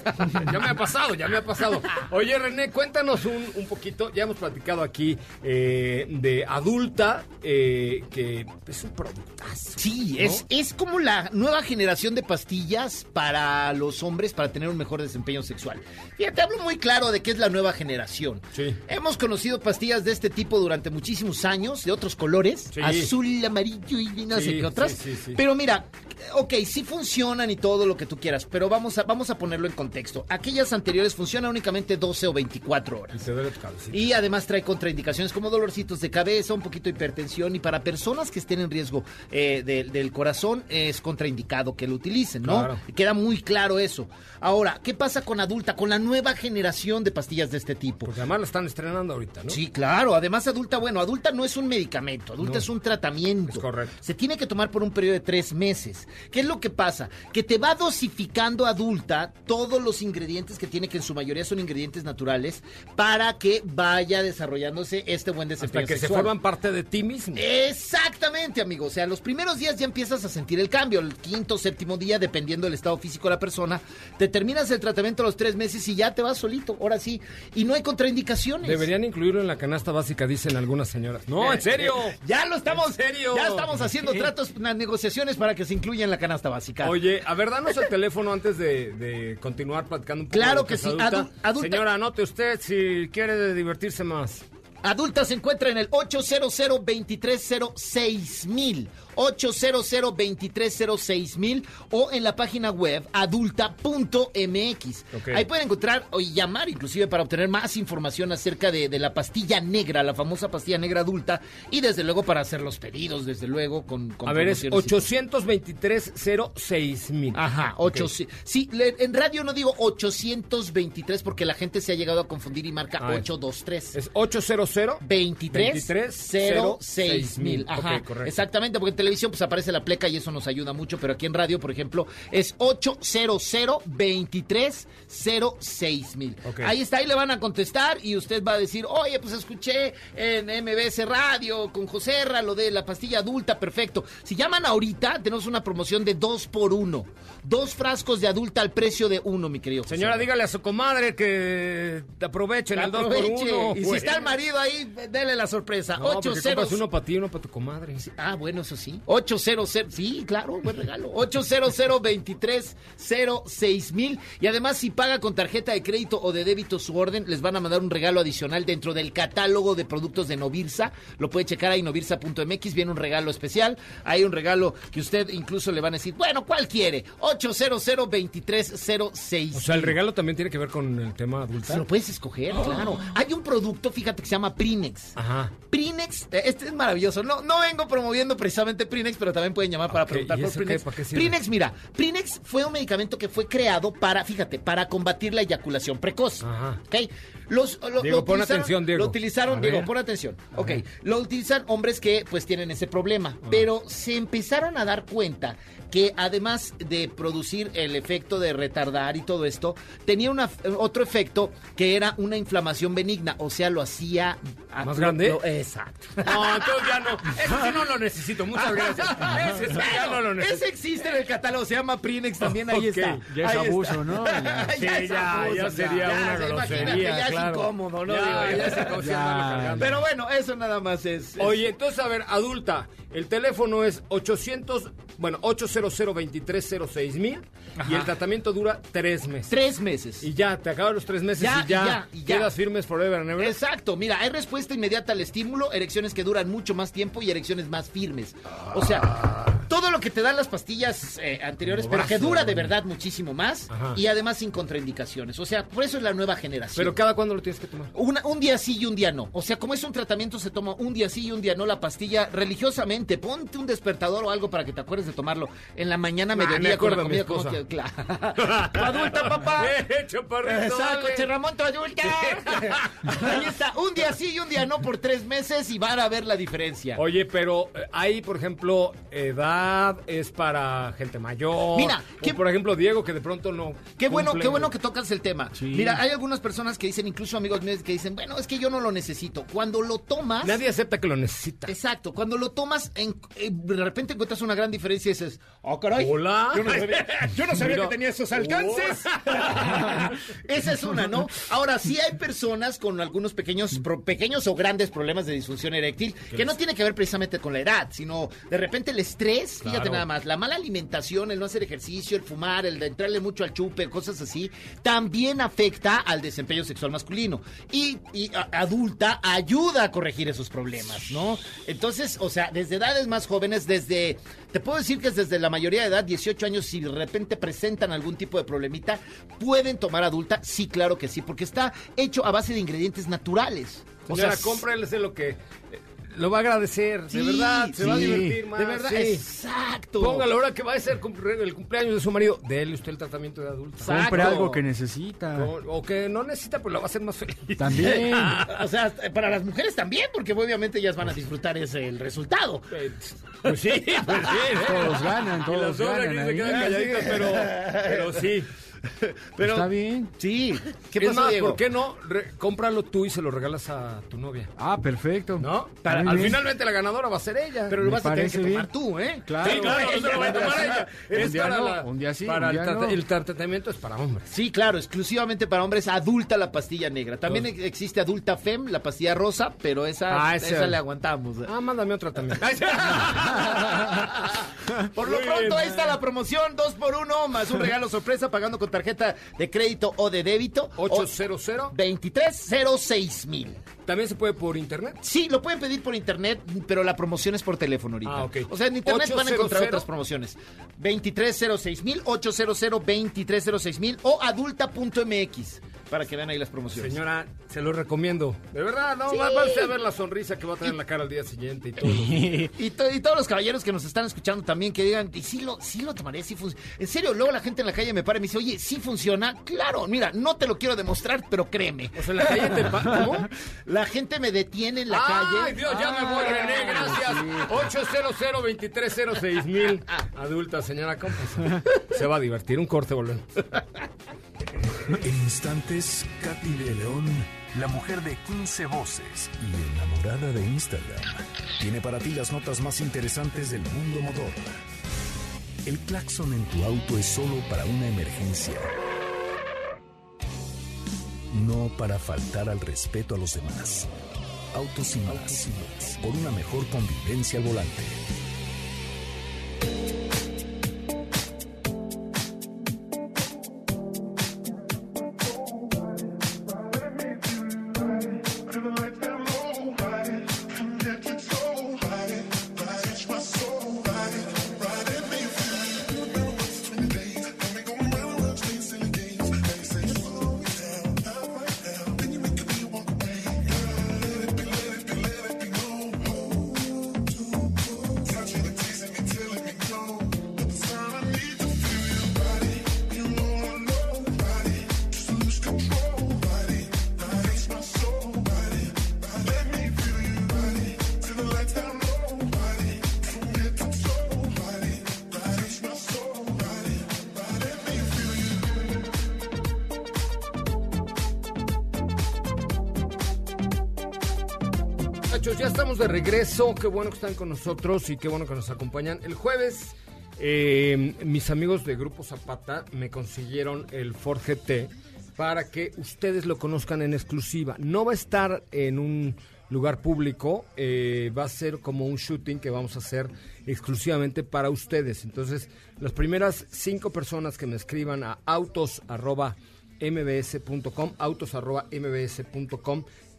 ya me ha pasado, ya me ha pasado. Oye, René, cuéntanos un, un poquito. Ya hemos platicado aquí eh, de adulta, eh, que es un productazo.
Sí,
¿no?
es, es como la nueva generación de pastillas para los hombres para tener un mejor desempeño sexual. Fíjate, hablo muy claro de qué es la nueva generación.
Sí.
Hemos conocido pastillas de este tipo durante muchísimos años, de otros colores,
Sí.
azul, amarillo y no sé
Sí,
qué otras.
sí, sí, sí.
Pero mira, ok, sí funcionan y todo lo que tú quieras, pero vamos a, vamos a ponerlo en contexto. Aquellas anteriores funcionan únicamente 12 o 24 horas.
Y te duele tu.
Y además trae contraindicaciones como dolorcitos de cabeza, un poquito de hipertensión y para personas que estén en riesgo eh, de- del corazón es contraindicado que lo utilicen, ¿no?
Claro.
Queda muy claro eso. Ahora, ¿qué pasa con adulta, con la nueva generación de pastillas de este tipo?
Porque además la están estrenando ahorita, ¿no?
Sí, claro. Además, adulta, bueno, adulta no es un medicamento, adulta
No.
es un tratamiento.
Es correcto.
Se tiene que tomar por un periodo de tres meses. ¿Qué es lo que pasa? Que te va dosificando adulta todos los ingredientes que tiene, que en su mayoría son ingredientes naturales, para que vaya desarrollándose este buen desempeño
Hasta que se forman parte de ti mismo.
Exactamente, amigo. O sea, los primeros días ya empiezas a sentir el cambio. El quinto, séptimo día, dependiendo del estado físico de la persona, te terminas el tratamiento a los tres meses y ya te vas solito. Ahora sí. Y no hay contraindicaciones.
Deberían incluirlo en la canasta básica, dicen algunas señoras. No, [laughs] en serio.
Ya lo estamos,
¿En serio?
Ya estamos haciendo tratos, unas negociaciones para que se incluya en la canasta básica.
Oye, a ver, danos el teléfono antes de, de continuar platicando un poco.
Claro que sí,
Adulta.
adu- adulta-
Señora, anote usted si quiere divertirse más.
Adulta se encuentra en el 800 2306 mil 800 2306 mil o en la página web adulta.mx. Ahí pueden encontrar o llamar inclusive para obtener más información acerca de, de la pastilla negra, la famosa pastilla negra adulta y desde luego para hacer los pedidos, desde luego con... con
A ver, es
promociones y-
823 06 mil.
Ajá, sí, sí, le- en radio no digo 823 porque la gente se ha llegado a confundir y marca
Ah, es-
823.
Es 800
23 06
06
mil. Ajá,
Ok, correcto.
exactamente, porque en televisión pues aparece la pleca y eso nos ayuda mucho, pero aquí en radio, por ejemplo, es 800 23 06 mil. Ahí está, ahí le van a contestar y usted va a decir, oye, pues escuché en MBS Radio con José Ra lo de la pastilla adulta, perfecto. Si llaman ahorita, tenemos una promoción de dos por uno. Dos frascos de adulta al precio de uno, mi querido. José
Señora,
Ra.
dígale a su comadre que aprovechen el 2 por
Aproveche.
1
Y si está el marido ahí, dele la sorpresa.
No, porque
800
compras uno para ti y uno para tu comadre.
Ah, bueno, eso sí. 800, sí, claro, buen regalo. 800 23 06 mil. Y además, si paga con tarjeta de crédito o de débito su orden, les van a mandar un regalo adicional dentro del catálogo de productos de Novirsa. Lo puede checar ahí, novirsa.mx. Viene un regalo especial. Hay un regalo que usted incluso le van a decir, bueno, ¿cuál quiere? 800 23 06
O sea, el regalo también tiene que ver con el tema adulta.
Se lo puedes escoger, claro. Hay un producto, fíjate, que se llama Prinex.
Ajá.
Prinex, eh, este es maravilloso. No, no vengo promoviendo precisamente Prinex, pero también pueden llamar para preguntar
¿y
por
qué?
Prinex.
¿Para qué sirve?
Prinex, mira, Prinex fue un medicamento que fue creado para, fíjate, para combatir la eyaculación precoz.
Ajá.
¿Ok? Los, lo,
Diego,
lo
pon atención, Diego.
Lo utilizaron, Diego, pon atención.
A
Ok,
ver.
lo utilizan hombres que pues tienen ese problema,
Ah.
pero se empezaron a dar cuenta que además de producir el efecto de retardar y todo esto, tenía una, otro efecto que era una inflamación benigna, o sea, lo hacía... a-
¿Más grande?
lo- exacto. [laughs]
No, entonces ya no. Ese sí no lo necesito. Muchas [laughs] gracias. Ese sí ya no lo necesito.
ese existe en el catálogo, se llama Prinex también, ahí
Ok,
está.
ya es
Ahí
abuso,
está.
¿no? [laughs] Ya.
Sí, ya,
abuso,
ya sería una
se
grosería,
ya
claro.
es incómodo, ¿no?
Ya,
Digo,
ya cargando.
Pero bueno, eso nada más es-
Oye, entonces, a ver, adulta, el teléfono es 800, bueno, 800 2306 mil y el tratamiento dura tres meses.
Tres meses.
Y ya, te acaban los tres meses
Ya,
y ya,
y ya, y ya.
quedas firmes forever and ever.
Exacto, mira, hay respuesta inmediata al estímulo, erecciones que duran mucho más tiempo y erecciones más firmes. O sea, todo lo que te dan las pastillas eh, anteriores, pero que dura de verdad muchísimo más
Ajá.
y además sin contraindicaciones. O sea, por eso es la nueva generación.
Pero cada cuándo lo tienes que tomar.
Una- un día sí y un día no. O sea, como es un tratamiento, se toma un día sí y un día no la pastilla religiosamente. Ponte un despertador o algo para que te acuerdes de tomarlo en la mañana,
Nah,
mediodía,
me
con la comida. Como que, claro. [laughs] [laughs] Adulta, papá.
¡Eh,
Exacto,
dale!
Che Ramón, tu adulta. [laughs] Ahí está, un día sí y un día no por tres meses y van a ver la diferencia.
Oye, pero eh, hay, por ejemplo, edad edad, es para gente mayor.
Mira,
o
¿qué-
por ejemplo, Diego, que de pronto no.
Qué bueno,
cumple.
qué bueno que tocas el tema.
Sí.
Mira, hay algunas personas que dicen, incluso amigos míos, que dicen, bueno, es que yo no lo necesito. Cuando lo tomas.
Nadie acepta que lo necesita.
Exacto, cuando lo tomas, en- eh, de repente encuentras una gran diferencia y dices, oh, caray.
Hola.
Yo no sabía, yo no sabía
Mira.
que tenía esos alcances. [laughs] Esa es una, ¿no? Ahora, sí hay personas con algunos pequeños, pro- pequeños o grandes problemas de disfunción eréctil que no tiene que ver precisamente con la edad, sino de repente el estrés, fíjate
Claro.
nada más, la mala alimentación, el no hacer ejercicio, el fumar, el de entrarle mucho al chupe, cosas así, también afecta al desempeño sexual masculino. Y, y a- adulta ayuda a corregir esos problemas, ¿no? Entonces, o sea, desde edades más jóvenes, desde, te puedo decir que es desde la mayoría de edad, 18 años, si de repente presentan algún tipo de problemita, ¿pueden tomar adulta? Sí, claro que sí, porque está hecho a base de ingredientes naturales. O sea,
cómprele lo que. Lo va a agradecer, de
Sí,
verdad, se va a divertir más.
de verdad,
sí.
exacto.
Póngalo ahora que va a ser el cumpleaños de su marido, déle usted el tratamiento de adulto.
Exacto.
Compre algo que necesita.
O, o que no necesita, pues la va a hacer más feliz.
También. [laughs]
O sea, para las mujeres también, porque obviamente ellas van a disfrutar ese el resultado.
Pues sí, pues sí. ¿eh?
Todos ganan,
Y
todos
las otras
ganan
aquí se quedan calladitas, pero, pero sí. [laughs]
Pero,
Está bien.
Sí. ¿Qué
es
pasó,
más,
Diego?
¿por qué no? Re- cómpralo tú y se lo regalas a tu novia.
Ah, perfecto.
¿No? Para-
Muy
al
bien.
finalmente la ganadora va a ser ella.
Pero lo
Me
vas a tener
parece
que tomar
bien.
tú, ¿eh?
Claro.
Sí, claro, no se lo va a tomar ella.
Un
Es
día
para
no,
la-
un día sí,
para
un
el,
día
trata-
no.
el tratamiento es para hombres.
Sí, claro, exclusivamente para hombres, adulta la pastilla negra. También existe adulta fem, la pastilla rosa, pero esa,
Ah,
esa le aguantamos.
Ah, mándame otra también. [laughs]
Por lo
Muy
pronto,
bien.
ahí está la promoción, dos por uno, más un regalo sorpresa pagando con tarjeta de crédito o de débito.
800.
2306 mil.
También se puede por internet.
Sí, lo pueden pedir por internet, pero la promoción es por teléfono ahorita.
Ah, ok.
O sea, en internet van a encontrar
800.
otras promociones. 2306 mil, 800 2306 mil o adulta.mx para que vean ahí las promociones.
Señora, se lo recomiendo. De verdad, no,
Sí.
a ver la sonrisa que va a tener en la cara al día siguiente y todo. [laughs]
Y, to- y todos los caballeros que nos están escuchando también que digan, y sí lo, sí lo tomaré, sí funciona. En serio, luego la gente en la calle me para y me dice, oye, sí funciona. Claro, mira, no te lo quiero demostrar, pero créeme.
O sea, en la calle te pa- ¿Cómo? [laughs]
La gente me detiene en la
Ay,
calle.
Dios, ya me voy, René, gracias. 800 mil. Adulta, señora, ¿cómo? Se va a divertir. Un corte, volvemos. [laughs]
En instantes, Katy de León, la mujer de 15 voces y enamorada de Instagram, tiene para ti las notas más interesantes del mundo motor. El claxon en tu auto es solo para una emergencia, no para faltar al respeto a los demás. Autos y más, por una mejor convivencia al volante.
De regreso. Qué bueno que están con nosotros y qué bueno que nos acompañan. El jueves, eh, mis amigos de Grupo Zapata me consiguieron el Ford GT para que ustedes lo conozcan en exclusiva. No va a estar en un lugar público, eh, va a ser como un shooting que vamos a hacer exclusivamente para ustedes. Entonces, las primeras cinco personas que me escriban a autos arroba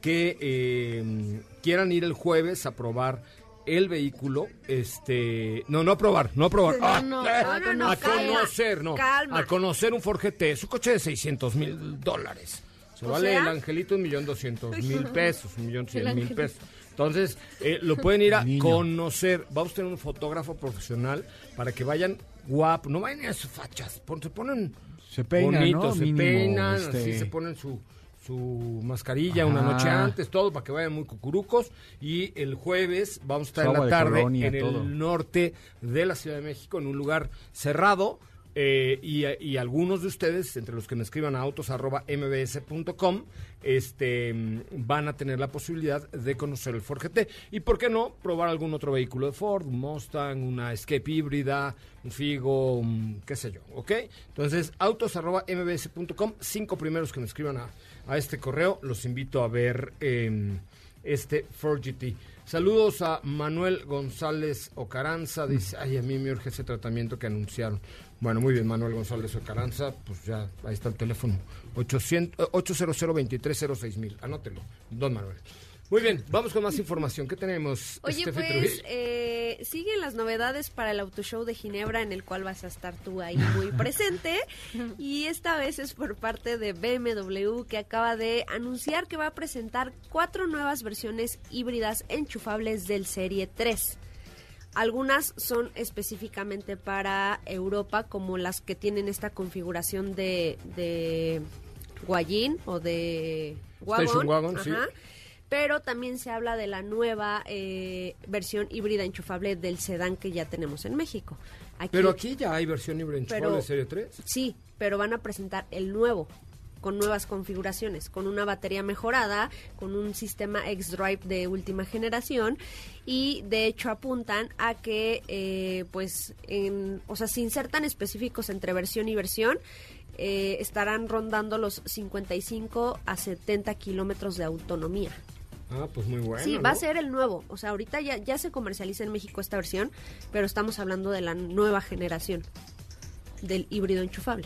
que eh, quieran ir el jueves a probar el vehículo, este, no, no a probar, no a probar,
No,
ah,
no,
eh,
a conocer.
a conocer, no,
Calma.
a conocer un Ford GT, es un coche de 600 mil dólares, se
O
vale
sea-
el angelito un millón doscientos mil pesos, un millón cien mil pesos, entonces eh, lo pueden ir a
Niño.
conocer, va a tener un fotógrafo profesional para que vayan guapo, no vayan a sus fachas, pon- se ponen
Se peinan,
bonitos,
¿no?
se
Mínimo,
peinan,
este-
así se ponen su, su mascarilla una noche antes, todo para que vayan muy cucurucos. Y el jueves vamos a estar en la
de
tarde
colonia,
en
todo.
el norte de la Ciudad de México, en un lugar cerrado. eh, y, y algunos de ustedes, entre los que me escriban a autos.mbs.com, este, van a tener la posibilidad de conocer el Ford GT. Y por qué no, probar algún otro vehículo de Ford, un Mustang, una Escape híbrida, un Figo, un qué sé yo, ¿ok? Entonces, autos.mbs.com, cinco primeros que me escriban a, a este correo, los invito a ver em, este Ford GT. Saludos a Manuel González Ocaranza. Dice, ay, a mí me urge ese tratamiento que anunciaron. Bueno, muy bien, Manuel González Ocaranza. Pues ya, ahí está el teléfono. 800, 800 2306 mil. Anótelo, don Manuel. Muy bien, vamos con más información. ¿Qué tenemos?
Oye,
Steffi
pues eh, siguen las novedades para el Auto Show de Ginebra, en el cual vas a estar tú ahí muy [laughs] presente. Y esta vez es por parte de BMW, que acaba de anunciar que va a presentar cuatro nuevas versiones híbridas enchufables del Serie 3. Algunas son específicamente para Europa, como las que tienen esta configuración de, de guayín o de
Station wagon, sí.
Pero también se habla de la nueva eh, versión híbrida enchufable del sedán que ya tenemos en México. Aquí,
Pero aquí ya hay versión híbrida enchufable
Pero-
de Serie 3.
Sí, pero van a presentar el nuevo con nuevas configuraciones, con una batería mejorada, con un sistema X-Drive de última generación y de hecho apuntan a que, eh, pues, en, o sea, sin ser tan específicos entre versión y versión, eh, estarán rondando los 55 a 70 kilómetros de autonomía.
Ah, pues muy bueno.
Sí, va a ser el nuevo. O sea, ahorita ya, ya se comercializa en México esta versión, pero estamos hablando de la nueva generación del híbrido enchufable.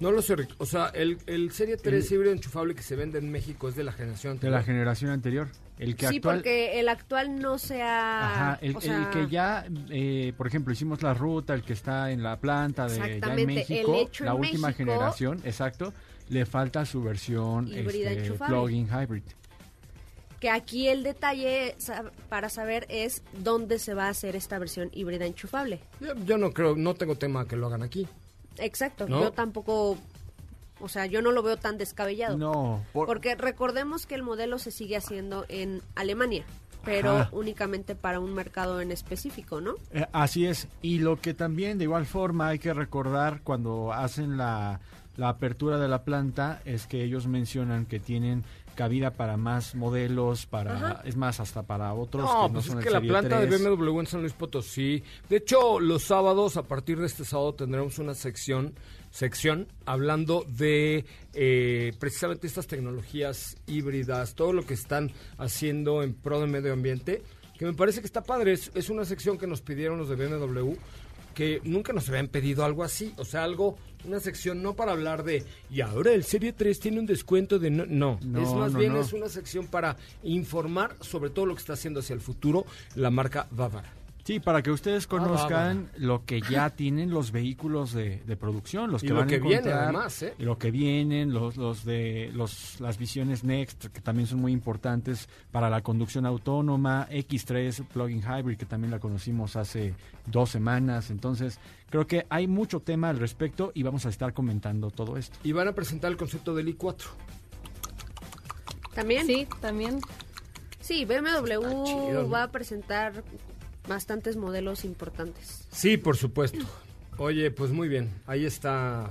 No lo sé, Rick. O sea, el, el Serie 3 híbrido enchufable que se vende en México es de la generación
De la
anterior.
generación anterior. El que
sí,
actual...
porque el actual no sea...
Ajá, el,
o sea,
el que ya, eh, por ejemplo, hicimos la ruta, el que está en la planta de ya en
Exactamente,
México,
el hecho
la
en
última
México-
generación, exacto, le falta su versión este,
enchufable.
plug-in hybrid.
Que aquí el detalle para saber es dónde se va a hacer esta versión híbrida enchufable.
Yo, yo no creo, no tengo tema que lo hagan aquí.
Exacto,
¿No?
yo tampoco... O sea, yo no lo veo tan descabellado.
No, por-
Porque recordemos que el modelo se sigue haciendo en Alemania, pero
Ajá.
únicamente para un mercado en específico, ¿no?
Eh, así es. Y lo que también de igual forma hay que recordar cuando hacen la, la apertura de la planta es que ellos mencionan que tienen cabida para más modelos, para
Ajá.
es más hasta para otros
No,
que no
pues
son
es que la planta
3.
de BMW en San Luis Potosí. De hecho, los sábados, a partir de este sábado, tendremos una sección, sección hablando de eh, precisamente estas tecnologías híbridas, todo lo que están haciendo en pro del medio ambiente, que me parece que está padre. Es, es una sección que nos pidieron los de BMW que nunca nos habían pedido algo así, o sea, algo, una sección no para hablar de, y ahora el Serie 3 tiene un descuento de no, no,
No,
es más
no,
bien
no.
es una sección para informar sobre todo lo que está haciendo hacia el futuro la marca Bávara.
Sí, para que ustedes conozcan
Ah,
lo que ya [laughs] tienen los vehículos de, de producción, los
Y
que
lo
van
que
a
viene,
encontrar,
además, ¿eh?
lo que vienen, los, los de los, las visiones Next, que también son muy importantes para la conducción autónoma, X3 Plug-in Hybrid, que también la conocimos hace dos semanas. Entonces, creo que hay mucho tema al respecto y vamos a estar comentando todo esto.
Y van a presentar el concepto del i4.
También.
Sí, también.
Sí, BMW
Ah,
va a presentar bastantes modelos importantes.
Sí, por supuesto. Oye, pues muy bien, ahí está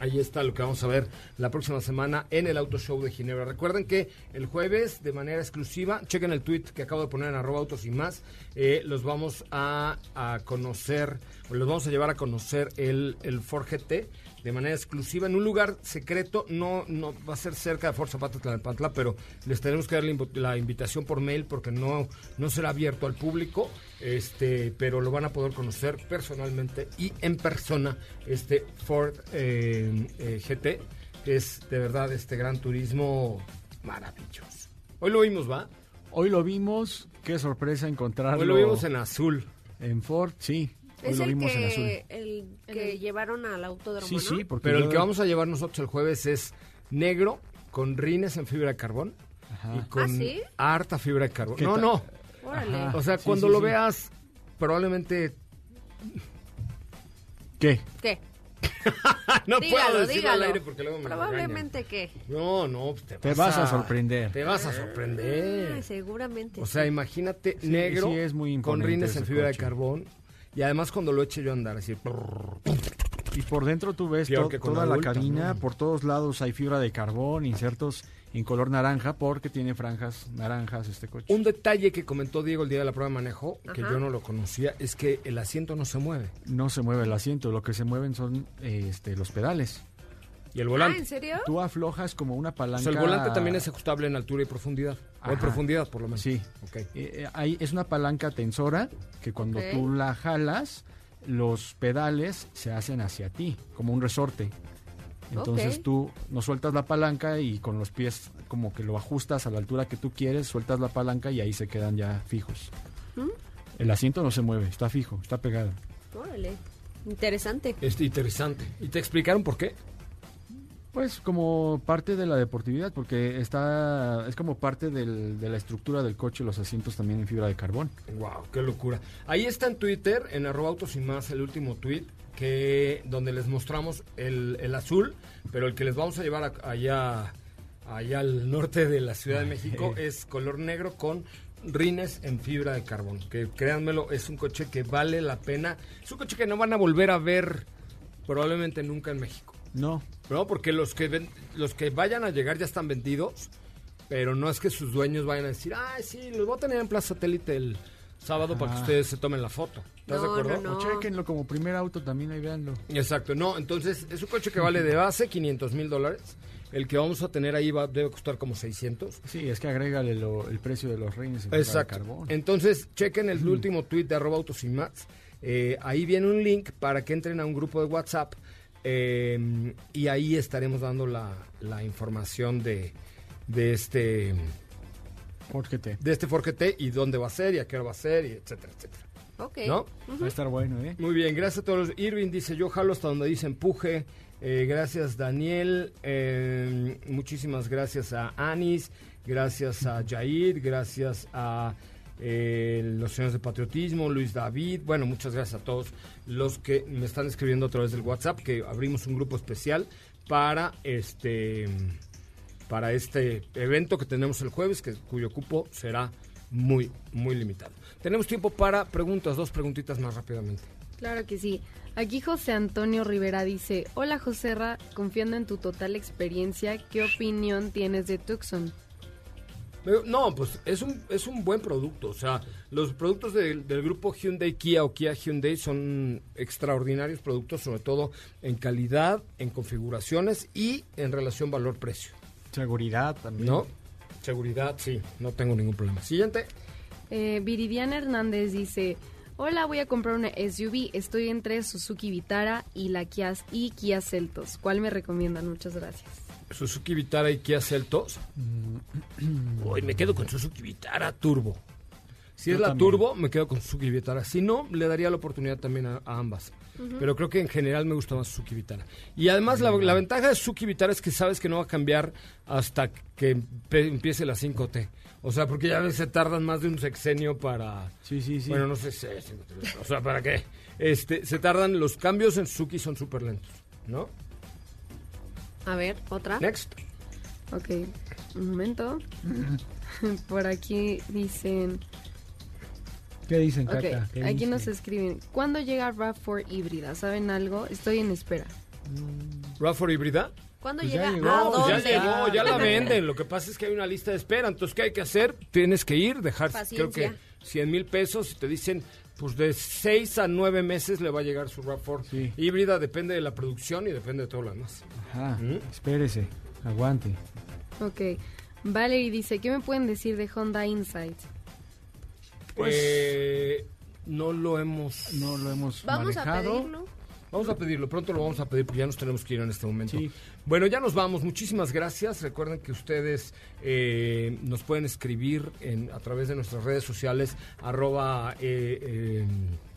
Ahí está lo que vamos a ver la próxima semana en el Auto Show de Ginebra. Recuerden que el jueves, de manera exclusiva, chequen el tweet que acabo de poner en arroba autos y más, eh, los vamos a, a conocer, los vamos a llevar a conocer el, el Ford GT de manera exclusiva en un lugar secreto, no, no va a ser cerca de Ford Zapata Tlalnepantla, pero les tenemos que dar la, invitación por mail porque no, no será abierto al público, este, pero lo van a poder conocer personalmente y en persona este Ford eh, eh, GT, que es de verdad este gran turismo maravilloso. Hoy lo vimos, ¿va?
Hoy lo vimos, qué sorpresa encontrarlo.
Hoy lo vimos en azul.
en Ford, sí. Hoy
Es
lo
el
vimos en azul.
que, el que llevaron al autódromo,
Sí,
¿no?
sí, porque
Pero el que vamos a llevar nosotros el jueves es negro con rines en fibra de carbón
Ajá.
y con
¿Ah, sí?
harta fibra de carbón.
¿Qué
No, no.
Órale.
O sea,
Sí,
cuando
sí,
lo
sí.
veas, probablemente
¿Qué?
¿Qué? [laughs]
no
dígalo,
puedo decirlo
dígalo.
al aire porque luego me
Probablemente que.
No, no, te,
Te vas a sorprender.
Te vas a sorprender.
Seguramente.
O sea,
sí.
imagínate
Sí,
negro
sí, es muy
con rines en fibra de carbón. Y además cuando lo eche yo a andar así.
Y por dentro tú ves to- toda la cabina,
¿no?
por todos lados hay fibra de carbón, insertos en color naranja porque tiene franjas naranjas este coche.
Un detalle que comentó Diego el día de la prueba de manejo, que yo no lo conocía, es que el asiento no se mueve.
No se mueve el asiento, lo que se mueven son eh, este, los pedales.
Y el
Ah,
volante.
¿en serio?
Tú aflojas como una
O
palanca.
sea, el volante también es ajustable en altura y profundidad. O en profundidad, por lo menos.
Sí.
Ok.
Eh, eh, ahí es una palanca tensora que cuando
Ok.
tú la jalas, los pedales se hacen hacia ti, como un resorte. Entonces tú no sueltas la palanca y con los pies como que lo ajustas a la altura que tú quieres, sueltas la palanca y ahí se quedan ya fijos.
¿Mm?
El asiento no se mueve, está fijo, está pegado.
Órale. Interesante.
Es interesante. ¿Y te explicaron por qué?
Pues como parte de la deportividad, porque está es como parte del- de la estructura del coche, los asientos también en fibra de carbón.
Wow, qué locura. Ahí está en Twitter, en arroba autos y más, el último tweet, que donde les mostramos el, el azul, pero el que les vamos a llevar a- allá, allá al norte de la Ciudad de [laughs] México es color negro con rines en fibra de carbón. Que créanmelo, es un coche que vale la pena. Es un coche que no van a volver a ver probablemente nunca en México.
No,
No, porque los que ven- los que vayan a llegar ya están vendidos, pero no es que sus dueños vayan a decir, ay, sí, los voy a tener en Plaza Satélite el sábado para que ustedes se tomen la foto. ¿Estás de
No,
acuerdo?
no, no.
o chequenlo como primer auto también, ahí véanlo.
Exacto, no, entonces es un coche que vale de base 500 mil dólares. El que vamos a tener ahí va, debe costar como 600.
Sí, es que agrégale lo- el precio de los rines en de
Exacto.
carbón.
Entonces, chequen el último tweet de arroba autos y más. Eh, ahí viene un link para que entren a un grupo de WhatsApp eh, y ahí estaremos dando la, la información de, de este
Porque te
de este Forquete y dónde va a ser y a qué hora va a ser y etcétera, etcétera.
Ok.
¿No?
va a estar bueno, ¿eh?
Muy bien, gracias a todos. Irving dice, yo jalo hasta donde dice empuje. Eh, gracias Daniel, Eh, muchísimas gracias a Anis, gracias a Jair, gracias a eh, los señores de patriotismo, Luis David, bueno, muchas gracias a todos los que me están escribiendo a través del WhatsApp, que abrimos un grupo especial para este para este evento que tenemos el jueves, que, cuyo cupo será muy, muy limitado. Tenemos tiempo para preguntas, dos preguntitas más rápidamente.
Claro que sí. Aquí José Antonio Rivera dice, hola Joserra, confiando en tu total experiencia, ¿qué opinión tienes de Tucson?
No, pues es un, es un buen producto. O sea, los productos del- del grupo Hyundai Kia o Kia Hyundai son extraordinarios productos, sobre todo en calidad, en configuraciones y en relación valor-precio.
Seguridad también.
¿No? Seguridad, sí, no tengo ningún problema. Siguiente.
Eh, Viridiana Hernández dice, hola, voy a comprar una SUV, estoy entre Suzuki Vitara y la Kia, y Kia Celtos. ¿Cuál me recomiendan? Muchas gracias.
Suzuki Vitara y Kia Celtos. Hoy me quedo con Suzuki Vitara Turbo. Si
Yo
es la
también.
Turbo, me quedo con Suzuki Vitara. Si no, le daría la oportunidad también a, a ambas. Pero creo que en general me gusta más Suzuki Vitara. Y además la, la ventaja de Suzuki Vitara es que sabes que no va a cambiar hasta que empiece la 5T. O sea, porque ya ves, se tardan más de un sexenio para...
Sí, sí, sí.
Bueno, no sé si... O sea, ¿para qué? Este, se tardan, los cambios en Suzuki son súper lentos, ¿no?
A ver, otra.
Next.
Ok, un momento. [laughs] Por aquí dicen...
¿Qué dicen,
Ok,
Caca? ¿Qué
aquí
dicen?
nos escriben, ¿cuándo llega RAV4 híbrida? ¿Saben algo? Estoy en espera.
¿RAV4 híbrida?
¿Cuándo
Pues ya
llega?
llegó,
¿A
No, pues ya
dónde?
llegó, ya la [laughs] venden. Lo que pasa es que hay una lista de espera. Entonces, ¿qué hay que hacer? Tienes que ir, dejar, creo que
Paciencia.
100 mil pesos y te dicen, pues de 6 a 9 meses le va a llegar su RAV4
Sí.
híbrida. Depende de la producción y depende de todo lo demás.
Ajá,
¿Mm?
espérese, aguante.
Ok, Valerie dice, ¿qué me pueden decir de Honda Insight?
Pues-
Eh, no lo hemos...
No lo hemos
Vamos a
manejado.
pedirlo.
Vamos a pedirlo, pronto lo vamos a pedir porque ya nos tenemos que ir en este momento.
Sí.
Bueno, ya nos vamos. Muchísimas gracias. Recuerden que ustedes eh, nos pueden escribir en, a través de nuestras redes sociales, arroba eh, eh,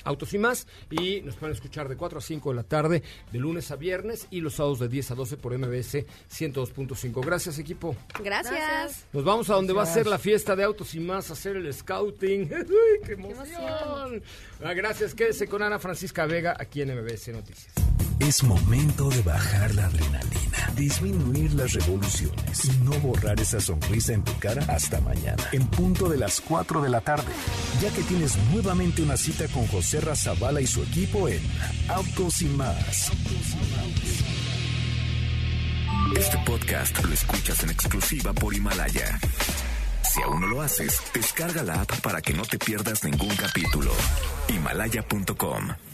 autos y más, y nos pueden escuchar de 4 a 5 de la tarde, de lunes a viernes, y los sábados de 10 a 12 por MBS 102.5. Gracias, equipo.
Gracias.
Nos vamos a donde va a ser la fiesta de autos y más, a hacer el scouting. [laughs] ¡Uy, ¡Qué emoción! Ah, Gracias, quédese con Ana Francisca Vega aquí en MBS Noticias.
Es momento de bajar la adrenalina, disminuir las revoluciones y no borrar esa sonrisa en tu cara hasta mañana, en punto de las 4 de la tarde, ya que tienes nuevamente una cita con José Razabala y su equipo en Autos y más. Este podcast lo escuchas en exclusiva por Himalaya. Si aún no lo haces, descarga la app para que no te pierdas ningún capítulo. Himalaya.com